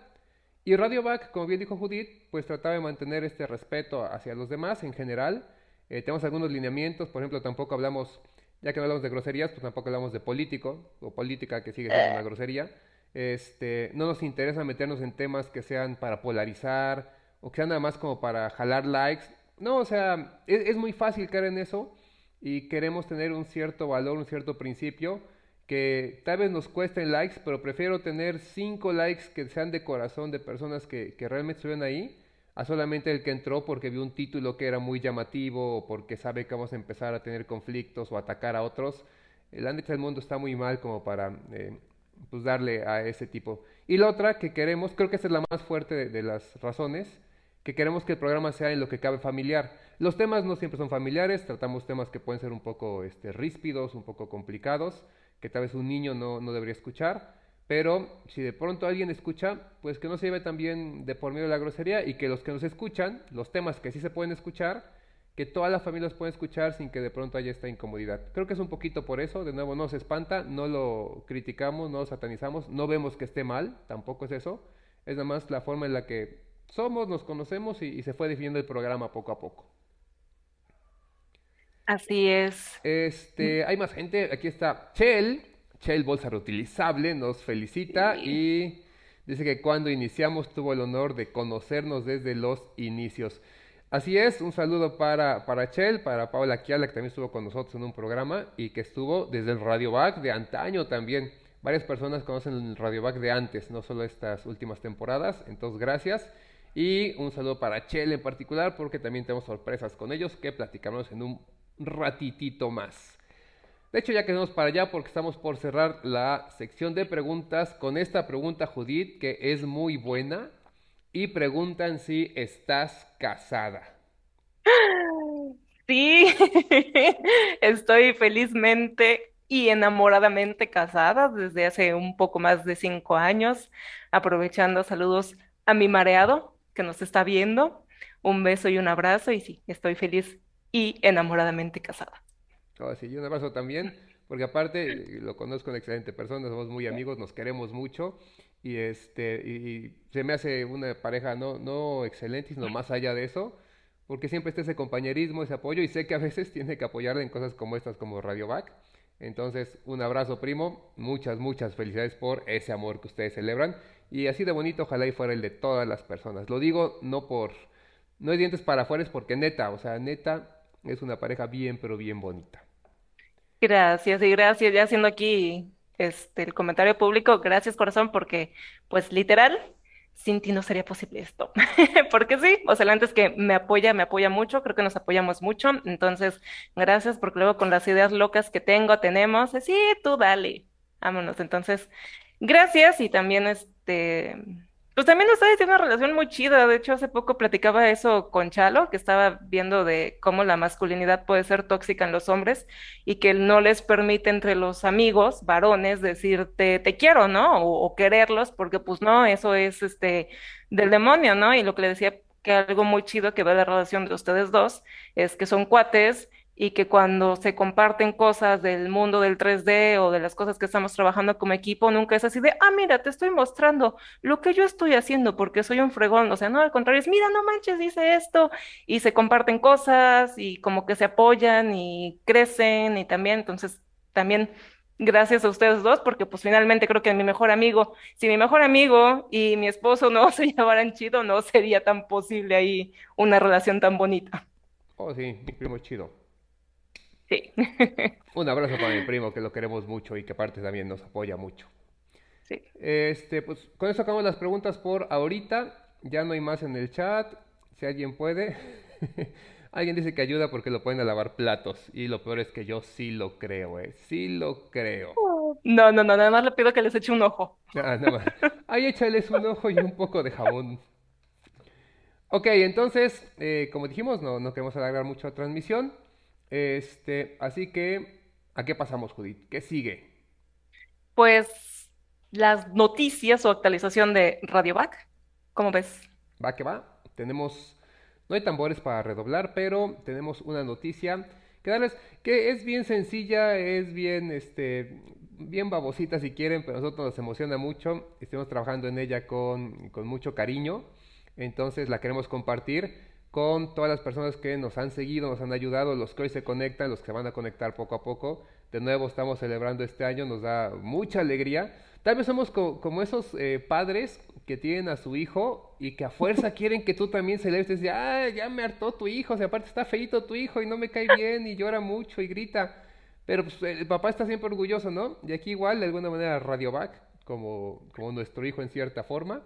Y Radio Back, como bien dijo Judith, pues trataba de mantener este respeto hacia los demás en general. Eh, tenemos algunos lineamientos, por ejemplo, tampoco hablamos, ya que no hablamos de groserías, pues tampoco hablamos de político o política, que sigue siendo una grosería. Este, no nos interesa meternos en temas que sean para polarizar o que sean nada más como para jalar likes. No, o sea, es, es muy fácil caer en eso y queremos tener un cierto valor, un cierto principio que tal vez nos cuesten likes, pero prefiero tener cinco likes que sean de corazón de personas que, que realmente estuvieron ahí, a solamente el que entró porque vio un título que era muy llamativo o porque sabe que vamos a empezar a tener conflictos o atacar a otros. El índice del mundo está muy mal como para eh, pues darle a ese tipo. Y la otra que queremos, creo que esa es la más fuerte de, de las razones, que queremos que el programa sea en lo que cabe familiar. Los temas no siempre son familiares, tratamos temas que pueden ser un poco este, ríspidos, un poco complicados, que tal vez un niño no, no debería escuchar, pero si de pronto alguien escucha, pues que no se lleve también de por medio de la grosería y que los que nos escuchan, los temas que sí se pueden escuchar, que todas las familias pueden escuchar sin que de pronto haya esta incomodidad. Creo que es un poquito por eso, de nuevo no se espanta, no lo criticamos, no lo satanizamos, no vemos que esté mal, tampoco es eso, es nada más la forma en la que somos, nos conocemos y se fue definiendo el programa poco a poco. Así es. Este, hay más gente. Aquí está Chell. Chell, bolsa reutilizable, nos felicita y dice que cuando iniciamos tuvo el honor de conocernos desde los inicios. Así es, un saludo para, para Chell, para Paula Kiala, que también estuvo con nosotros en un programa y que estuvo desde el Radio Back de antaño también. Varias personas conocen el Radio Back de antes, no solo estas últimas temporadas. Entonces, gracias. Y un saludo para Chell en particular, porque también tenemos sorpresas con ellos que platicamos en un ratitito más. De hecho, ya quedamos para allá porque estamos por cerrar la sección de preguntas con esta pregunta, Judith, que es muy buena. Y preguntan si estás casada. Sí, estoy felizmente y enamoradamente casada desde hace un poco más de cinco años, aprovechando saludos a mi mareado que nos está viendo. Un beso y un abrazo y sí, estoy feliz y enamoradamente casada. Oh, sí, y un abrazo también, porque aparte lo conozco una excelente persona, somos muy amigos, nos queremos mucho y este y se me hace una pareja no no excelente, sino más allá de eso, porque siempre está ese compañerismo, ese apoyo y sé que a veces tiene que apoyarle en cosas como estas como Radio Back. Entonces, un abrazo primo, muchas muchas felicidades por ese amor que ustedes celebran y así de bonito ojalá y fuera el de todas las personas. Lo digo no por no hay dientes para afuera, es porque neta, o sea, neta es una pareja bien, pero bien bonita. Gracias y gracias. Ya haciendo aquí este el comentario público, gracias corazón, porque pues literal, sin ti no sería posible esto. porque sí, o sea, antes que me apoya, me apoya mucho, creo que nos apoyamos mucho. Entonces, gracias, porque luego con las ideas locas que tengo, tenemos, sí, tú dale, vámonos. Entonces, gracias y también este pues también ustedes tienen una relación muy chida. De hecho, hace poco platicaba eso con Chalo, que estaba viendo de cómo la masculinidad puede ser tóxica en los hombres y que no les permite entre los amigos, varones, decirte te quiero, ¿no? O, o quererlos, porque pues no, eso es este del demonio, ¿no? Y lo que le decía que algo muy chido que ve la relación de ustedes dos es que son cuates y que cuando se comparten cosas del mundo del 3D o de las cosas que estamos trabajando como equipo, nunca es así de, ah, mira, te estoy mostrando lo que yo estoy haciendo porque soy un fregón, o sea, no, al contrario, es, mira, no manches, dice esto, y se comparten cosas y como que se apoyan y crecen y también, entonces, también gracias a ustedes dos, porque pues finalmente creo que mi mejor amigo, si mi mejor amigo y mi esposo no se llevaran chido, no sería tan posible ahí una relación tan bonita. Oh, sí, mi primo es chido. Sí. Un abrazo para mi primo, que lo queremos mucho y que aparte también nos apoya mucho. Sí. Este, pues con eso acabamos las preguntas por ahorita. Ya no hay más en el chat. Si alguien puede. alguien dice que ayuda porque lo pueden a lavar platos. Y lo peor es que yo sí lo creo, eh. Sí lo creo. No, no, no, nada más le pido que les eche un ojo. Ah, nada más. Ahí échales un ojo y un poco de jabón. Ok, entonces, eh, como dijimos, no, no queremos alargar mucho la transmisión. Este, así que, ¿a qué pasamos, Judith? ¿Qué sigue? Pues las noticias o actualización de Radiovac, ¿cómo ves? Va que va. Tenemos, no hay tambores para redoblar, pero tenemos una noticia que darles, que es bien sencilla, es bien, este, bien babosita si quieren, pero a nosotros nos emociona mucho. Estamos trabajando en ella con, con mucho cariño. Entonces la queremos compartir con todas las personas que nos han seguido, nos han ayudado, los que hoy se conectan, los que se van a conectar poco a poco. De nuevo estamos celebrando este año, nos da mucha alegría. Tal vez somos como esos eh, padres que tienen a su hijo y que a fuerza quieren que tú también celebres. Y ah, ya me hartó tu hijo, o sea, aparte está feito tu hijo y no me cae bien y llora mucho y grita. Pero pues, el papá está siempre orgulloso, ¿no? Y aquí igual, de alguna manera, Radiovac, como, como nuestro hijo en cierta forma,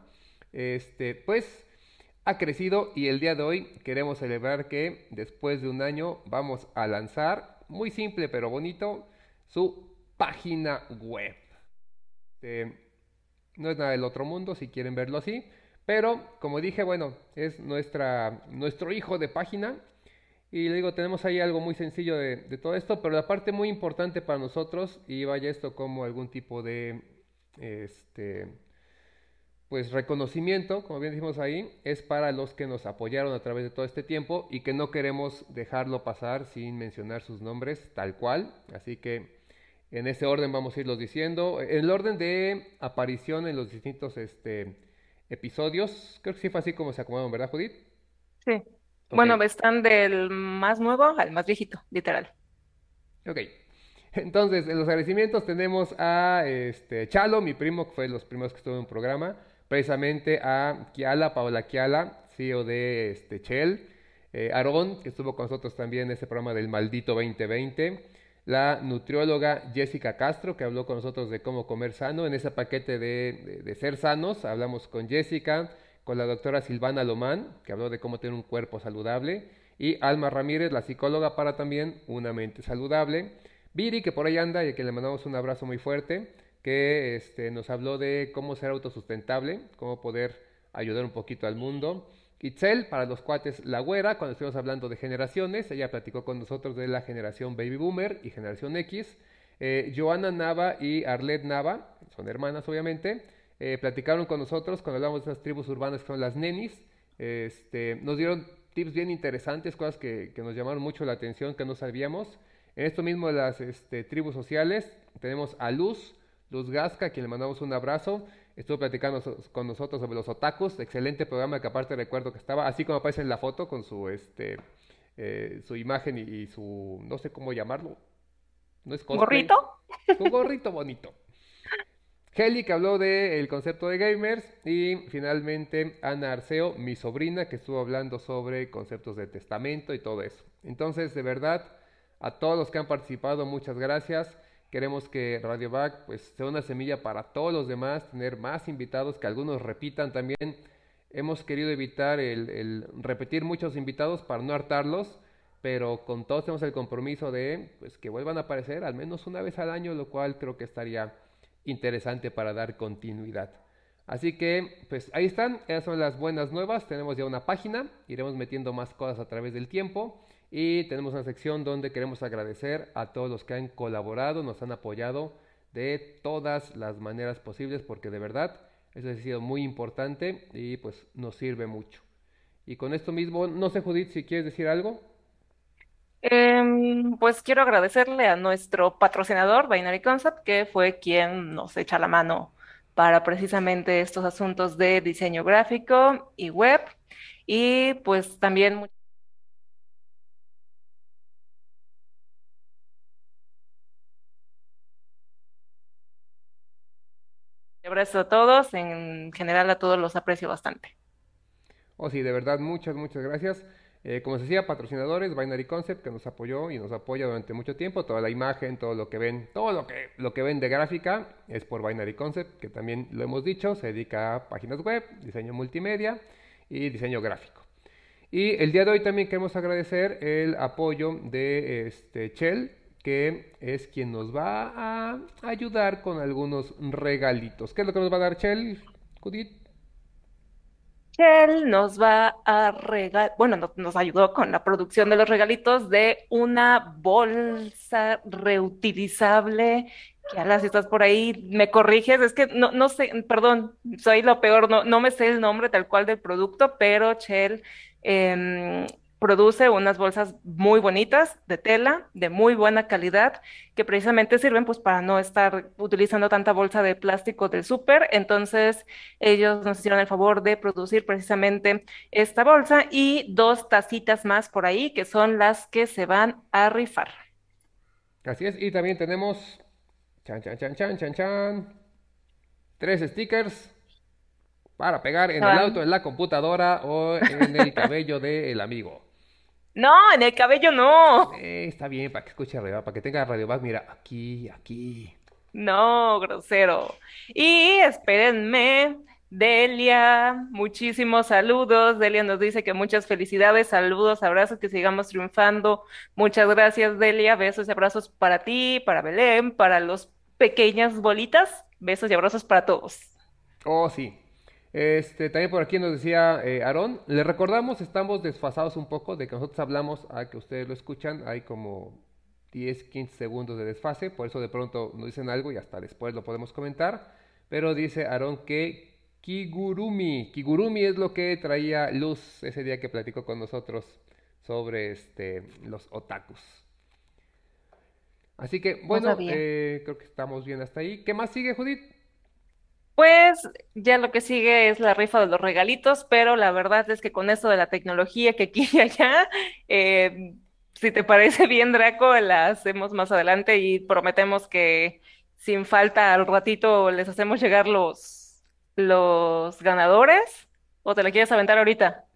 este, pues ha crecido y el día de hoy queremos celebrar que después de un año vamos a lanzar, muy simple pero bonito, su página web. Este, no es nada del otro mundo si quieren verlo así, pero como dije, bueno, es nuestra, nuestro hijo de página. Y le digo, tenemos ahí algo muy sencillo de, de todo esto, pero la parte muy importante para nosotros, y vaya esto como algún tipo de, este, pues reconocimiento, como bien dijimos ahí, es para los que nos apoyaron a través de todo este tiempo y que no queremos dejarlo pasar sin mencionar sus nombres tal cual. Así que en ese orden vamos a irlos diciendo. En el orden de aparición en los distintos este, episodios, creo que sí fue así como se acomodaron, ¿verdad, Judith? Sí. Bueno, están del más nuevo al más viejito, literal. Ok. Entonces, en los agradecimientos tenemos a este, Chalo, mi primo, que fue de los primeros que estuvo en un programa precisamente a Kiala, Paola Kiala, CEO de este, Shell, eh, Aarón, que estuvo con nosotros también en ese programa del Maldito 2020, la nutrióloga Jessica Castro, que habló con nosotros de cómo comer sano, en ese paquete de, ser sanos, hablamos con Jessica, con la doctora Silvana Lomán, que habló de cómo tener un cuerpo saludable, y Alma Ramírez, la psicóloga, para también una mente saludable. Viri, que por ahí anda y a quien le mandamos un abrazo muy fuerte que este, nos habló de cómo ser autosustentable, cómo poder ayudar un poquito al mundo. Itzel, para los cuates La Güera, cuando estuvimos hablando de generaciones, ella platicó con nosotros de la generación Baby Boomer y generación X. Eh, Joana Nava y Arlette Nava, son hermanas obviamente, eh, platicaron con nosotros cuando hablamos de esas tribus urbanas que son las nenis. Este, nos dieron tips bien interesantes, cosas que, nos llamaron mucho la atención, que no sabíamos. En esto mismo de las este, tribus sociales tenemos a Luz, Luz Gasca, a quien le mandamos un abrazo. Estuvo platicando con nosotros sobre los otakus. Excelente programa que aparte recuerdo que estaba, así como aparece en la foto, con su este eh, su imagen y, su, no sé cómo llamarlo. ¿No es ¿Gorrito? Un gorrito bonito. Heli, que habló del concepto de gamers. Y finalmente Ana Arceo, mi sobrina, que estuvo hablando sobre conceptos de testamento y todo eso. Entonces, de verdad, a todos los que han participado, muchas gracias. Queremos que Radio Back pues, sea una semilla para todos los demás, tener más invitados, que algunos repitan también. Hemos querido evitar el, repetir muchos invitados para no hartarlos, pero con todos tenemos el compromiso de pues, que vuelvan a aparecer al menos una vez al año, lo cual creo que estaría interesante para dar continuidad. Así que, pues ahí están, esas son las buenas nuevas. Tenemos ya una página, iremos metiendo más cosas a través del tiempo. Y tenemos una sección donde queremos agradecer a todos los que han colaborado, nos han apoyado de todas las maneras posibles, porque de verdad eso ha sido muy importante y pues nos sirve mucho. Y con esto mismo, no sé Judith, si quieres decir algo. Em, pues quiero agradecerle a nuestro patrocinador, Binary Concept, que fue quien nos echa la mano para precisamente estos asuntos de diseño gráfico y web. Y pues también abrazo a todos, en general a todos los aprecio bastante. Oh, sí, de verdad, muchas, muchas gracias. Eh, como se decía, patrocinadores, Binary Concept, que nos apoyó y nos apoya durante mucho tiempo. Toda la imagen, todo lo que ven, todo lo que, lo que ven de gráfica es por Binary Concept, que también lo hemos dicho, se dedica a páginas web, diseño multimedia y diseño gráfico. Y el día de hoy también queremos agradecer el apoyo de este Shell, que es quien nos va a ayudar con algunos regalitos. ¿Qué es lo que nos va a dar Shell, Judith? Shell nos va a regalar, bueno, nos, ayudó con la producción de los regalitos de una bolsa reutilizable. Que ahora si estás por ahí, me corriges, es que no, no sé, perdón, soy lo peor, no, no me sé el nombre tal cual del producto, pero Shell eh, produce unas bolsas muy bonitas de tela, de muy buena calidad, que precisamente sirven pues para no estar utilizando tanta bolsa de plástico del súper. Entonces ellos nos hicieron el favor de producir precisamente esta bolsa y dos tacitas más por ahí, que son las que se van a rifar. Así es, y también tenemos, chan, chan, chan, chan, chan, chan, tres stickers para pegar en el auto, en la computadora o en el cabello del amigo. No, en el cabello no. Eh, está bien, para que escuche arriba, para que tenga radio más, mira, aquí, aquí. No, grosero. Y espérenme, Delia, muchísimos saludos. Delia nos dice que muchas felicidades, saludos, abrazos, que sigamos triunfando. Muchas gracias, Delia. Besos y abrazos para ti, para Belén, para los pequeñas bolitas. Besos y abrazos para todos. Oh, sí. Este, también por aquí nos decía eh, Aarón, le recordamos, estamos desfasados un poco de que nosotros hablamos a que ustedes lo escuchan, hay como 10, 15 segundos de desfase, por eso de pronto nos dicen algo y hasta después lo podemos comentar, pero dice Aarón que Kigurumi, Kigurumi es lo que traía Luz ese día que platicó con nosotros sobre este, los otakus. Así que bueno, eh, creo que estamos bien hasta ahí. ¿Qué más sigue, Judith? Pues ya lo que sigue es la rifa de los regalitos, pero la verdad es que con esto de la tecnología que aquí y allá, eh, si te parece bien, Draco, la hacemos más adelante y prometemos que sin falta al ratito les hacemos llegar los, los ganadores. ¿O te la quieres aventar ahorita?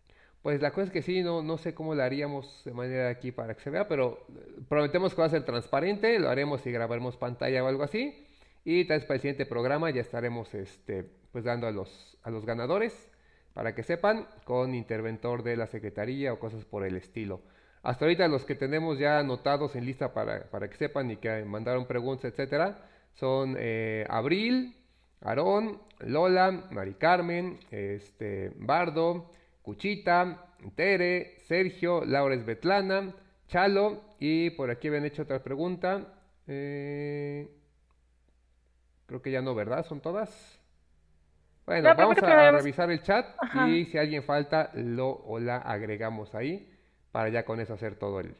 Pues la cosa es que sí, no, no sé cómo lo haríamos de manera aquí para que se vea, pero prometemos que va a ser transparente, lo haremos y grabaremos pantalla o algo así. Y tal vez para el siguiente programa ya estaremos este, pues dando a los, a los ganadores para que sepan con interventor de la Secretaría o cosas por el estilo. Hasta ahorita los que tenemos ya anotados en lista para, para que sepan y que mandaron preguntas, etcétera, son eh, Abril, Aarón, Lola, Mari Carmen, este, Bardo, Cuchita, Tere, Sergio, Laura Betlana, Chalo y por aquí habían hecho otra pregunta. Eh, Creo que ya no, ¿verdad? ¿Son todas? Bueno, vamos a revisar el chat y si alguien falta, lo o la agregamos ahí para ya con eso hacer todo el,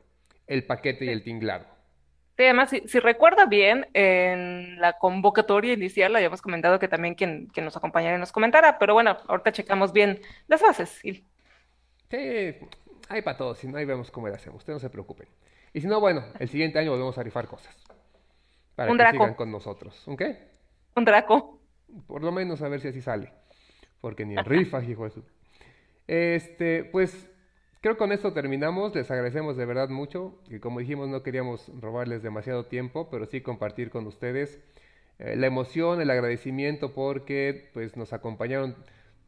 el paquete y el tinglado. Sí, además, si, recuerda bien, en la convocatoria inicial le habíamos comentado que también quien, quien nos acompañara nos comentara, pero bueno, ahorita checamos bien las bases. Sí, hay para todos, si no, ahí vemos cómo lo hacemos, ustedes no se preocupen. Y si no, bueno, el siguiente año volvemos a rifar cosas. Para que sigan con nosotros. ¿Un qué? Un Draco. Por lo menos a ver si así sale. Porque ni en rifas, hijo de su. Este, pues creo que con esto terminamos. Les agradecemos de verdad mucho. Y como dijimos, no queríamos robarles demasiado tiempo, pero sí compartir con ustedes eh, la emoción, el agradecimiento porque pues nos acompañaron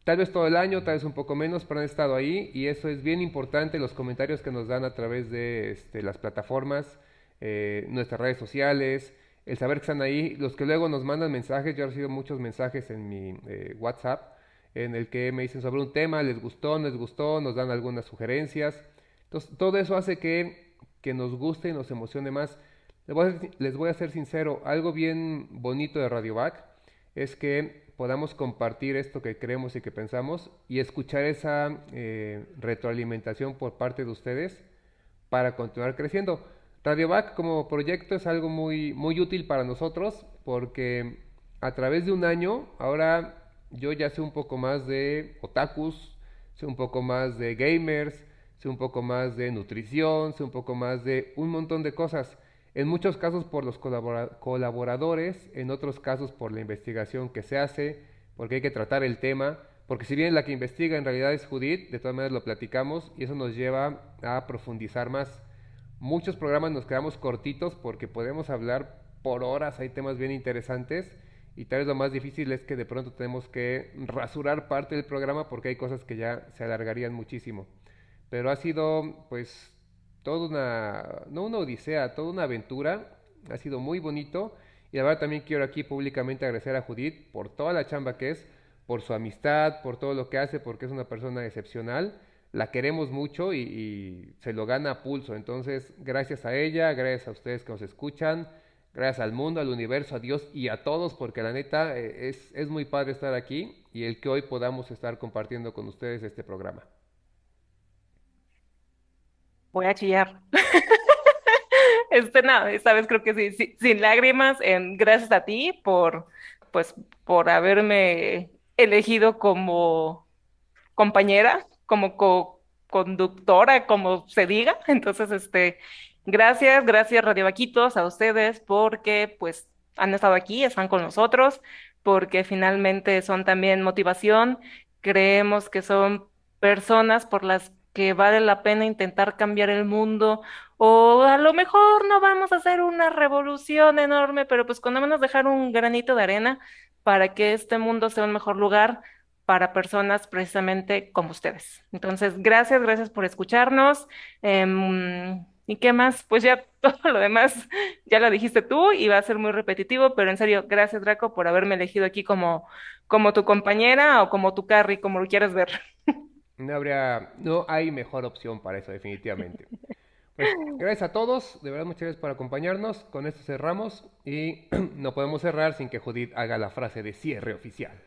tal vez todo el año, tal vez un poco menos, pero han estado ahí y eso es bien importante, los comentarios que nos dan a través de este, las plataformas, eh, nuestras redes sociales, el saber que están ahí, los que luego nos mandan mensajes, yo he recibido muchos mensajes en mi eh, WhatsApp en el que me dicen sobre un tema, les gustó, no les gustó, nos dan algunas sugerencias. Entonces, todo eso hace que, que nos guste y nos emocione más. Les voy, a, ser sincero, algo bien bonito de Radio Back es que podamos compartir esto que creemos y que pensamos y escuchar esa eh, retroalimentación por parte de ustedes para continuar creciendo. RadioVac como proyecto es algo muy, muy útil para nosotros porque a través de un año ahora yo ya sé un poco más de otakus, sé un poco más de gamers, sé un poco más de nutrición, sé un poco más de un montón de cosas. En muchos casos por los colaboradores, en otros casos por la investigación que se hace, porque hay que tratar el tema, porque si bien la que investiga en realidad es Judith, de todas maneras lo platicamos y eso nos lleva a profundizar más. Muchos programas nos quedamos cortitos porque podemos hablar por horas, hay temas bien interesantes y tal vez lo más difícil es que de pronto tenemos que rasurar parte del programa porque hay cosas que ya se alargarían muchísimo. Pero ha sido pues toda una, no una odisea, toda una aventura, ha sido muy bonito y la verdad también quiero aquí públicamente agradecer a Judith por toda la chamba que es, por su amistad, por todo lo que hace, porque es una persona excepcional. La queremos mucho y, se lo gana a pulso. Entonces, gracias a ella, gracias a ustedes que nos escuchan, gracias al mundo, al universo, a Dios y a todos, porque la neta eh, es, es muy padre estar aquí y el que hoy podamos estar compartiendo con ustedes este programa. Voy a chillar. Este, nada, esta vez creo que sí, sin lágrimas, en, gracias a ti por, pues, por haberme elegido como compañera, como co-conductora, como se diga. Entonces, este, gracias, gracias Radio Vaquitos a ustedes porque pues han estado aquí, están con nosotros, porque finalmente son también motivación. Creemos que son personas por las que vale la pena intentar cambiar el mundo o a lo mejor no vamos a hacer una revolución enorme, pero pues cuando menos dejar un granito de arena para que este mundo sea un mejor lugar para personas precisamente como ustedes. Entonces, gracias, gracias por escucharnos. Em, ¿Y qué más? Pues ya todo lo demás ya lo dijiste tú y va a ser muy repetitivo, pero en serio, gracias Draco por haberme elegido aquí como, como tu compañera o como tu carry, como lo quieras ver. No habría, no hay mejor opción para eso, definitivamente. Pues, gracias a todos, de verdad muchas gracias por acompañarnos. Con esto cerramos y no podemos cerrar sin que Judith haga la frase de cierre oficial.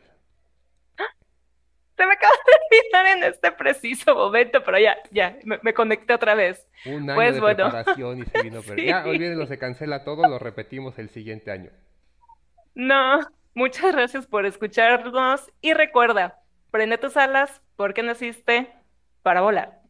Se me acaba de olvidar en este preciso momento, pero ya, ya, me, conecté otra vez. Un año pues, de preparación y se vino, pero ya olvídenlo, se cancela todo, lo repetimos el siguiente año. No, muchas gracias por escucharnos y recuerda, prende tus alas porque naciste para volar.